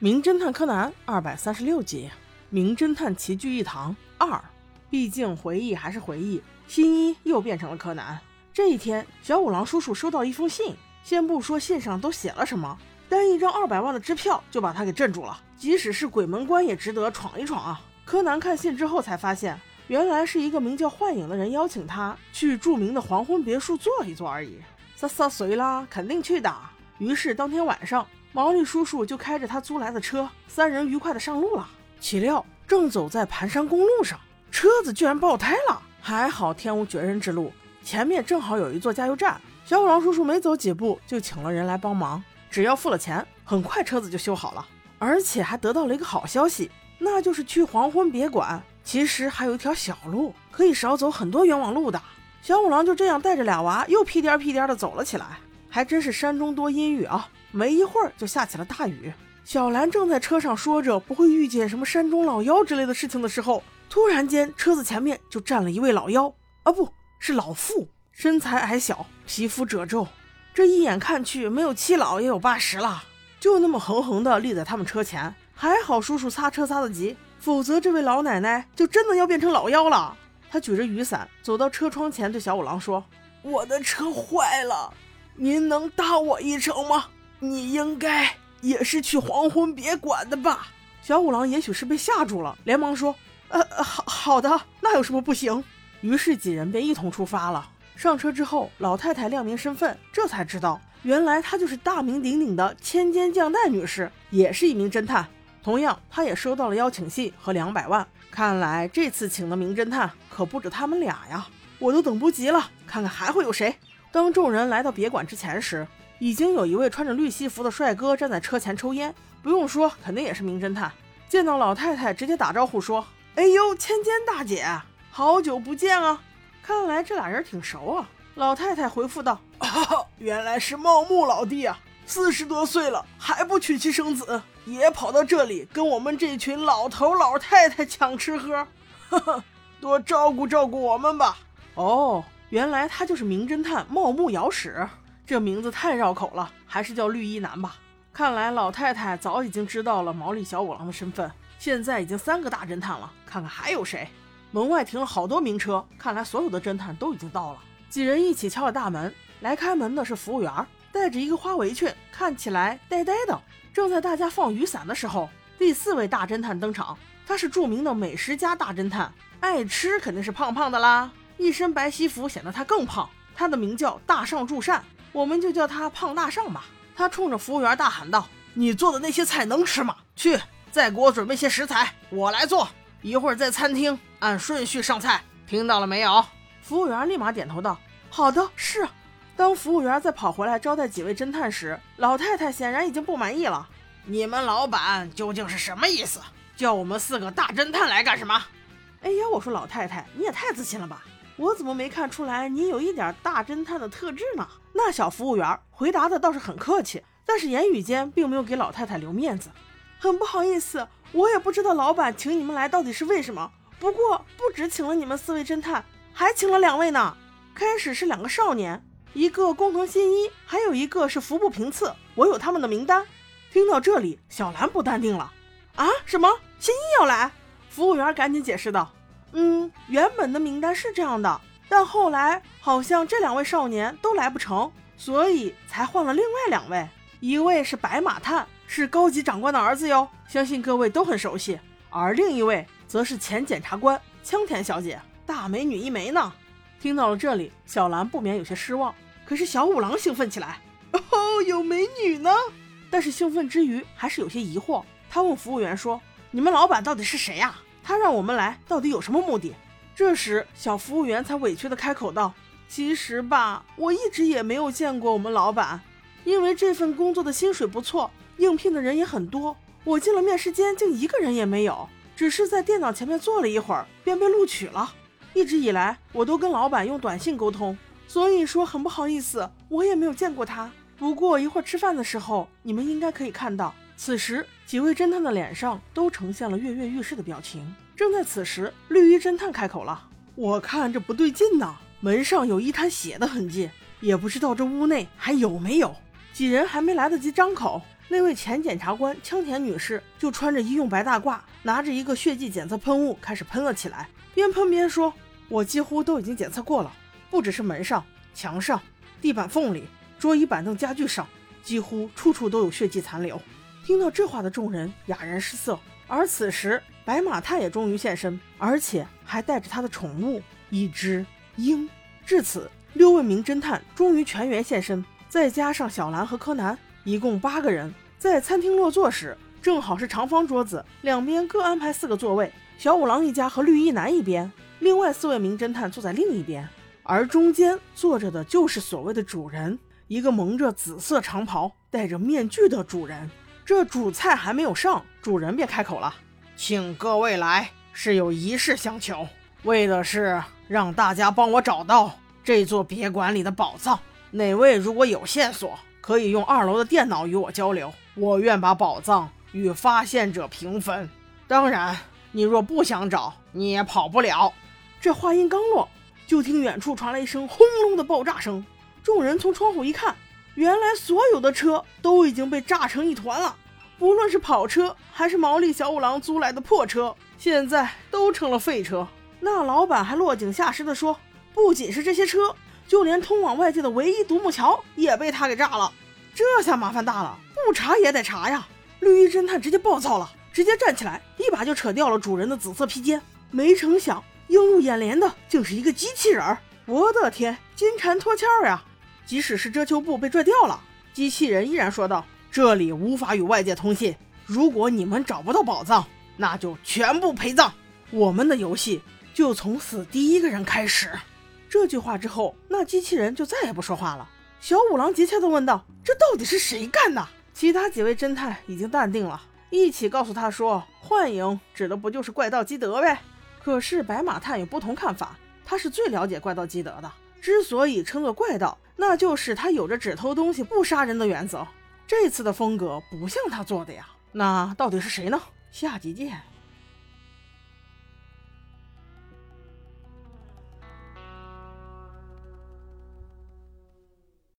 名侦探柯南二百三十六集，名侦探齐聚一堂二。毕竟回忆还是回忆，新一又变成了柯南。这一天，小五郎叔叔收到一封信，先不说信上都写了什么，单一张二百万的支票就把他给镇住了。即使是鬼门关，也值得闯一闯啊！柯南看信之后才发现，原来是一个名叫幻影的人邀请他去著名的黄昏别墅坐一坐而已。撒撒随啦，肯定去的。于是当天晚上。毛利叔叔就开着他租来的车，三人愉快的上路了。岂料正走在盘山公路上，车子居然爆胎了。还好天无绝人之路，前面正好有一座加油站。小五郎叔叔没走几步就请了人来帮忙，只要付了钱，很快车子就修好了。而且还得到了一个好消息，那就是去黄昏别馆，其实还有一条小路，可以少走很多冤枉路的。小五郎就这样带着俩娃，又屁颠屁颠的走了起来。还真是山中多阴雨啊。没一会儿就下起了大雨。小兰正在车上说着不会遇见什么山中老妖之类的事情的时候，突然间车子前面就站了一位老妖，啊，不是老妇，身材矮小，皮肤褶皱，这一眼看去没有七老也有八十了，就那么横横的立在他们车前。还好叔叔擦车擦得急，否则这位老奶奶就真的要变成老妖了。他举着雨伞走到车窗前，对小五郎说：“我的车坏了，您能搭我一程吗？”你应该也是去黄昏别馆的吧？小五郎也许是被吓住了，连忙说：“呃，好好的，那有什么不行？”于是几人便一同出发了。上车之后，老太太亮明身份，这才知道原来她就是大名鼎鼎的千间将代女士，也是一名侦探。同样，她也收到了邀请信和两百万。看来这次请的名侦探可不止他们俩呀！我都等不及了，看看还会有谁。当众人来到别馆之前时，已经有一位穿着绿西服的帅哥站在车前抽烟，不用说，肯定也是名侦探。见到老太太，直接打招呼说：“哎呦，千千大姐，好久不见啊！看来这俩人挺熟啊。”老太太回复道：“ 原来是茂木老弟啊，四十多岁了还不娶妻生子，也跑到这里跟我们这群老头老太太抢吃喝，呵 呵，多照顾照顾我们吧。”哦，原来他就是名侦探茂木遥史。这名字太绕口了，还是叫绿衣男吧。看来老太太早已经知道了毛利小五郎的身份，现在已经三个大侦探了。看看还有谁？门外停了好多名车，看来所有的侦探都已经到了。几人一起敲了大门，来开门的是服务员，戴着一个花围裙，看起来呆呆的。正在大家放雨伞的时候，第四位大侦探登场，他是著名的美食家大侦探，爱吃肯定是胖胖的啦，一身白西服显得他更胖。他的名叫大上助善。我们就叫他胖大上吧。他冲着服务员大喊道：“你做的那些菜能吃吗？去，再给我准备些食材，我来做。一会儿在餐厅按顺序上菜，听到了没有？”服务员立马点头道：“好的，是。”当服务员再跑回来招待几位侦探时，老太太显然已经不满意了：“你们老板究竟是什么意思？叫我们四个大侦探来干什么？”哎呀，我说老太太，你也太自信了吧！我怎么没看出来你有一点大侦探的特质呢？那小服务员回答的倒是很客气，但是言语间并没有给老太太留面子。很不好意思，我也不知道老板请你们来到底是为什么。不过不止请了你们四位侦探，还请了两位呢。开始是两个少年，一个工藤新一，还有一个是服部平次。我有他们的名单。听到这里，小兰不淡定了。啊？什么？新一要来？服务员赶紧解释道。嗯，原本的名单是这样的，但后来好像这两位少年都来不成，所以才换了另外两位。一位是白马探，是高级长官的儿子哟，相信各位都很熟悉。而另一位则是前检察官枪田小姐，大美女一枚呢。听到了这里，小兰不免有些失望。可是小五郎兴奋起来，哦，有美女呢！但是兴奋之余还是有些疑惑。他问服务员说：“你们老板到底是谁呀？”他让我们来，到底有什么目的？这时，小服务员才委屈地开口道：“其实吧，我一直也没有见过我们老板，因为这份工作的薪水不错，应聘的人也很多。我进了面试间，竟一个人也没有，只是在电脑前面坐了一会儿，便被录取了。一直以来，我都跟老板用短信沟通，所以说很不好意思，我也没有见过他。不过一会儿吃饭的时候，你们应该可以看到。”此时，几位侦探的脸上都呈现了跃跃欲试的表情。正在此时，绿衣侦探开口了：“我看这不对劲呐，门上有一滩血的痕迹，也不知道这屋内还有没有。”几人还没来得及张口，那位前检察官枪田女士就穿着医用白大褂，拿着一个血迹检测喷雾开始喷了起来，边喷边说：“我几乎都已经检测过了，不只是门上、墙上、地板缝里、桌椅板凳家具上，几乎处处都有血迹残留。”听到这话的众人哑然失色。而此时，白马太也终于现身，而且还带着他的宠物一只鹰。至此，六位名侦探终于全员现身，再加上小兰和柯南，一共八个人。在餐厅落座时，正好是长方桌子，两边各安排四个座位，小五郎一家和绿衣男一边，另外四位名侦探坐在另一边，而中间坐着的就是所谓的主人，一个蒙着紫色长袍、戴着面具的主人。这主菜还没有上，主人便开口了：“请各位来，是有一事相求，为的是让大家帮我找到这座别馆里的宝藏。哪位如果有线索，可以用二楼的电脑与我交流，我愿把宝藏与发现者平分。当然，你若不想找，你也跑不了。”这话音刚落，就听远处传来一声轰隆的爆炸声，众人从窗户一看。原来所有的车都已经被炸成一团了，不论是跑车还是毛利小五郎租来的破车，现在都成了废车。那老板还落井下石地说，不仅是这些车，就连通往外界的唯一独木桥也被他给炸了。这下麻烦大了，不查也得查呀！绿衣侦探直接暴躁了，直接站起来，一把就扯掉了主人的紫色披肩。没成想，映入眼帘的竟是一个机器人儿！我的天，金蝉脱壳呀！即使是遮羞布被拽掉了，机器人依然说道：“这里无法与外界通信。如果你们找不到宝藏，那就全部陪葬。我们的游戏就从死第一个人开始。”这句话之后，那机器人就再也不说话了。小五郎急切地问道：“这到底是谁干的？”其他几位侦探已经淡定了，一起告诉他说：“幻影指的不就是怪盗基德呗？”可是白马探有不同看法，他是最了解怪盗基德的。之所以称作怪盗。那就是他有着只偷东西不杀人的原则，这次的风格不像他做的呀。那到底是谁呢？下集见。